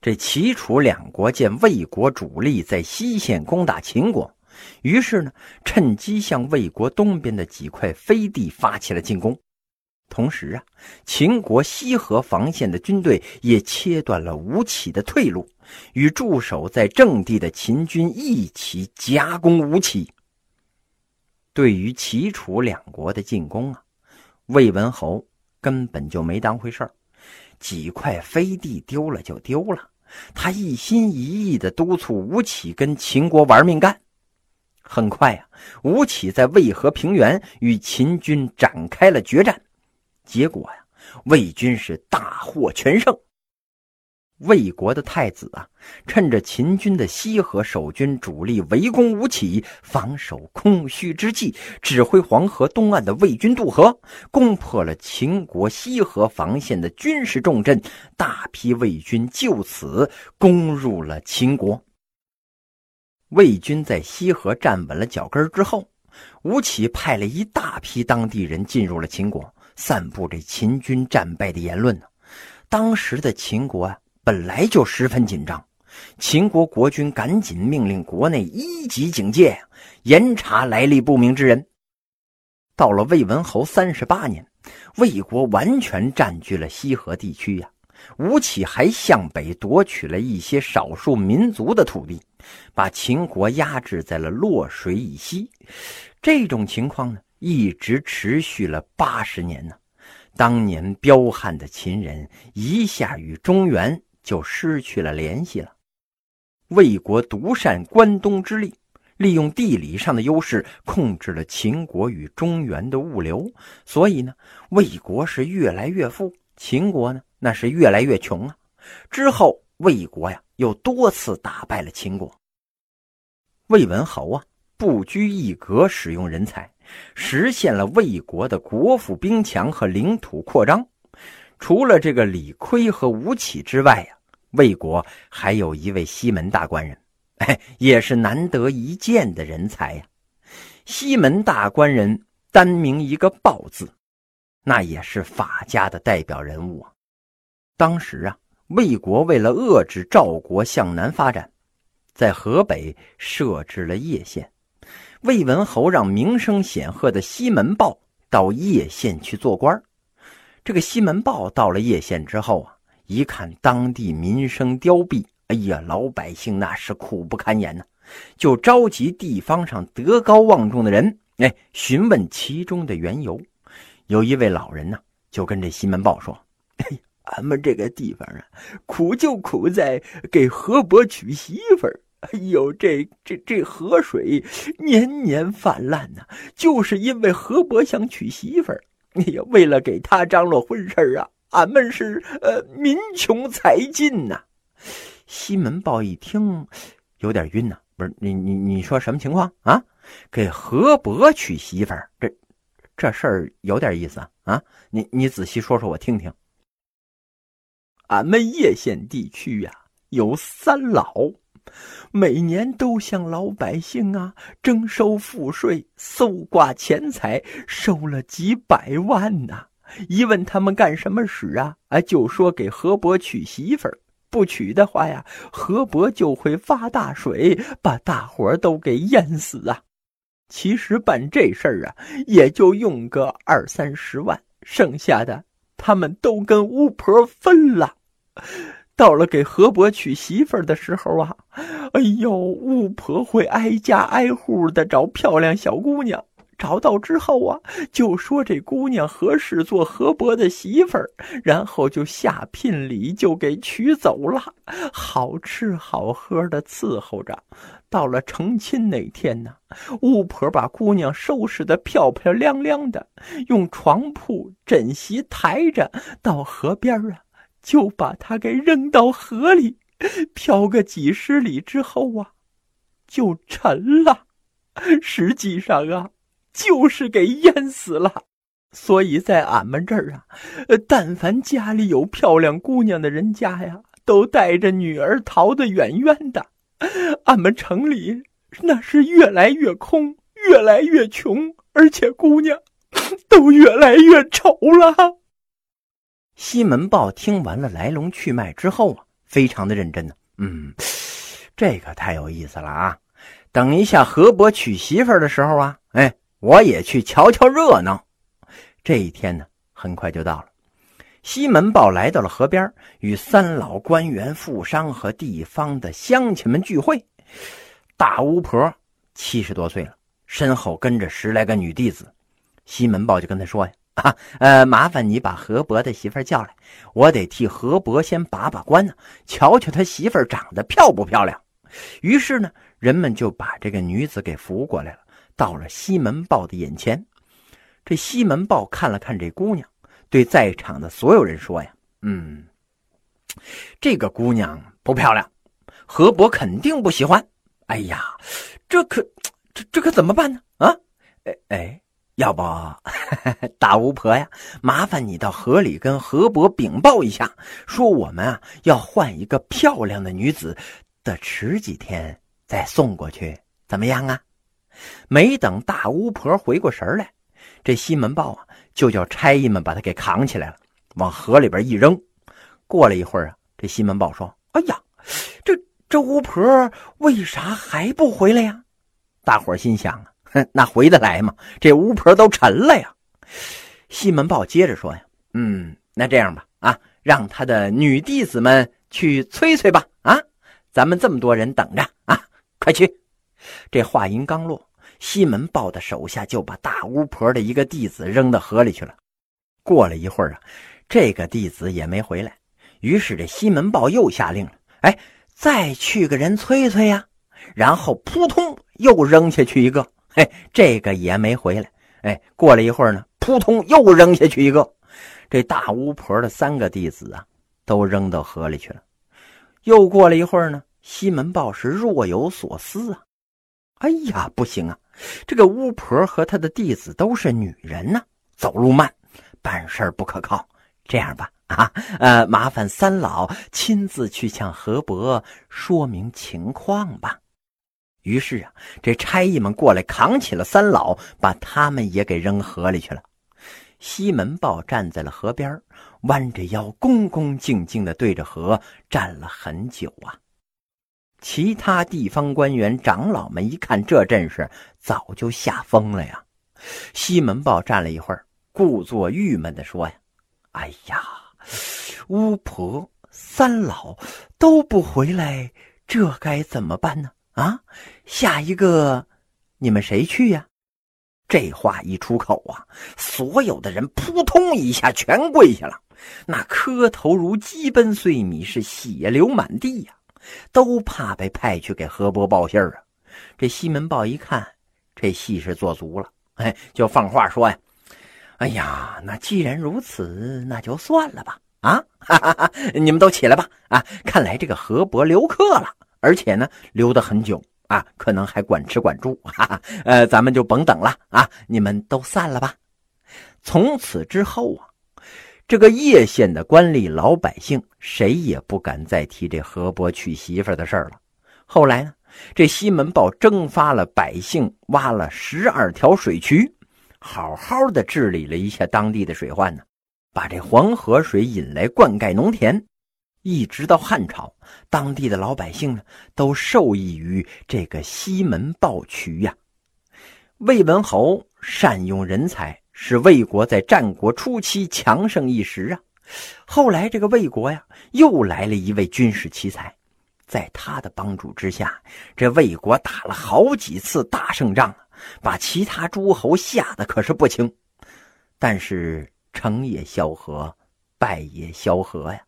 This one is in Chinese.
这齐楚两国见魏国主力在西线攻打秦国，于是呢，趁机向魏国东边的几块飞地发起了进攻。同时啊，秦国西河防线的军队也切断了吴起的退路，与驻守在正地的秦军一起夹攻吴起。对于齐楚两国的进攻啊，魏文侯根本就没当回事儿，几块飞地丢了就丢了，他一心一意的督促吴起跟秦国玩命干。很快啊，吴起在渭河平原与秦军展开了决战。结果呀，魏军是大获全胜。魏国的太子啊，趁着秦军的西河守军主力围攻吴起，防守空虚之际，指挥黄河东岸的魏军渡河，攻破了秦国西河防线的军事重镇。大批魏军就此攻入了秦国。魏军在西河站稳了脚跟之后，吴起派了一大批当地人进入了秦国。散布这秦军战败的言论呢？当时的秦国啊，本来就十分紧张。秦国国君赶紧命令国内一级警戒，严查来历不明之人。到了魏文侯三十八年，魏国完全占据了西河地区呀。吴起还向北夺取了一些少数民族的土地，把秦国压制在了洛水以西。这种情况呢？一直持续了八十年呢，当年彪悍的秦人一下与中原就失去了联系了。魏国独善关东之力，利用地理上的优势控制了秦国与中原的物流，所以呢，魏国是越来越富，秦国呢那是越来越穷啊。之后，魏国呀又多次打败了秦国。魏文侯啊，不拘一格使用人才。实现了魏国的国富兵强和领土扩张。除了这个李悝和吴起之外呀，魏国还有一位西门大官人，哎，也是难得一见的人才呀。西门大官人单名一个豹字，那也是法家的代表人物啊。当时啊，魏国为了遏制赵国向南发展，在河北设置了叶县。魏文侯让名声显赫的西门豹到叶县去做官这个西门豹到了叶县之后啊，一看当地民生凋敝，哎呀，老百姓那是苦不堪言呐，就召集地方上德高望重的人，哎，询问其中的缘由。有一位老人呢，就跟这西门豹说：“哎，俺们这个地方啊，苦就苦在给河伯娶媳妇儿。”哎呦，这这这河水年年泛滥呐，就是因为河伯想娶媳妇儿。哎呀，为了给他张罗婚事啊，俺们是呃民穷财尽呐。西门豹一听，有点晕呐。不是你你你说什么情况啊？给河伯娶媳妇儿，这这事儿有点意思啊啊！你你仔细说说我听听。俺们叶县地区呀，有三老。每年都向老百姓啊征收赋税、搜刮钱财，收了几百万呐。一问他们干什么使啊？啊，就说给河伯娶媳妇儿。不娶的话呀，河伯就会发大水，把大伙都给淹死啊。其实办这事儿啊，也就用个二三十万，剩下的他们都跟巫婆分了。到了给河伯娶媳妇儿的时候啊，哎呦，巫婆会挨家挨户的找漂亮小姑娘，找到之后啊，就说这姑娘合适做河伯的媳妇儿，然后就下聘礼就给娶走了，好吃好喝的伺候着。到了成亲那天呢，巫婆把姑娘收拾的漂漂亮亮的，用床铺枕席抬着到河边啊。就把他给扔到河里，漂个几十里之后啊，就沉了。实际上啊，就是给淹死了。所以在俺们这儿啊，但凡家里有漂亮姑娘的人家呀，都带着女儿逃得远远的。俺们城里那是越来越空，越来越穷，而且姑娘 都越来越丑了。西门豹听完了来龙去脉之后啊，非常的认真呢。嗯，这可太有意思了啊！等一下河伯娶媳妇儿的时候啊，哎，我也去瞧瞧热闹。这一天呢，很快就到了。西门豹来到了河边，与三老官员、富商和地方的乡亲们聚会。大巫婆七十多岁了，身后跟着十来个女弟子。西门豹就跟他说呀：“啊，呃，麻烦你把河伯的媳妇叫来，我得替河伯先把把关呢，瞧瞧他媳妇长得漂不漂亮。”于是呢，人们就把这个女子给扶过来了，到了西门豹的眼前。这西门豹看了看这姑娘。对在场的所有人说呀，嗯，这个姑娘不漂亮，河伯肯定不喜欢。哎呀，这可这这可怎么办呢？啊，哎哎，要不 大巫婆呀，麻烦你到河里跟河伯禀报一下，说我们啊要换一个漂亮的女子，得迟几天再送过去，怎么样啊？没等大巫婆回过神来，这西门豹啊。就叫差役们把他给扛起来了，往河里边一扔。过了一会儿啊，这西门豹说：“哎呀，这这巫婆为啥还不回来呀？”大伙心想啊，哼，那回得来吗？这巫婆都沉了呀。西门豹接着说呀：“嗯，那这样吧，啊，让他的女弟子们去催催吧。啊，咱们这么多人等着啊，快去。”这话音刚落。西门豹的手下就把大巫婆的一个弟子扔到河里去了。过了一会儿啊，这个弟子也没回来。于是这西门豹又下令了：“哎，再去个人催催呀！”然后扑通又扔下去一个，嘿，这个也没回来。哎，过了一会儿呢，扑通又扔下去一个，这大巫婆的三个弟子啊，都扔到河里去了。又过了一会儿呢，西门豹是若有所思啊。哎呀，不行啊！这个巫婆和她的弟子都是女人呢，走路慢，办事不可靠。这样吧，啊，呃，麻烦三老亲自去向河伯说明情况吧。于是啊，这差役们过来扛起了三老，把他们也给扔河里去了。西门豹站在了河边，弯着腰，恭恭敬敬地对着河站了很久啊。其他地方官员、长老们一看这阵势，早就吓疯了呀。西门豹站了一会儿，故作郁闷地说：“呀，哎呀，巫婆、三老都不回来，这该怎么办呢？啊，下一个，你们谁去呀？”这话一出口啊，所有的人扑通一下全跪下了，那磕头如鸡奔碎米，是血流满地呀。都怕被派去给河伯报信儿啊！这西门豹一看，这戏是做足了，哎，就放话说呀：“哎呀，那既然如此，那就算了吧！啊，哈哈哈，你们都起来吧！啊，看来这个河伯留客了，而且呢，留得很久啊，可能还管吃管住。哈哈，呃，咱们就甭等了啊，你们都散了吧。从此之后啊。”这个叶县的官吏、老百姓，谁也不敢再提这河伯娶媳妇的事儿了。后来呢，这西门豹征发了百姓，挖了十二条水渠，好好的治理了一下当地的水患呢，把这黄河水引来灌溉农田。一直到汉朝，当地的老百姓呢，都受益于这个西门豹渠呀。魏文侯善用人才。是魏国在战国初期强盛一时啊，后来这个魏国呀，又来了一位军事奇才，在他的帮助之下，这魏国打了好几次大胜仗，把其他诸侯吓得可是不轻。但是成也萧何，败也萧何呀。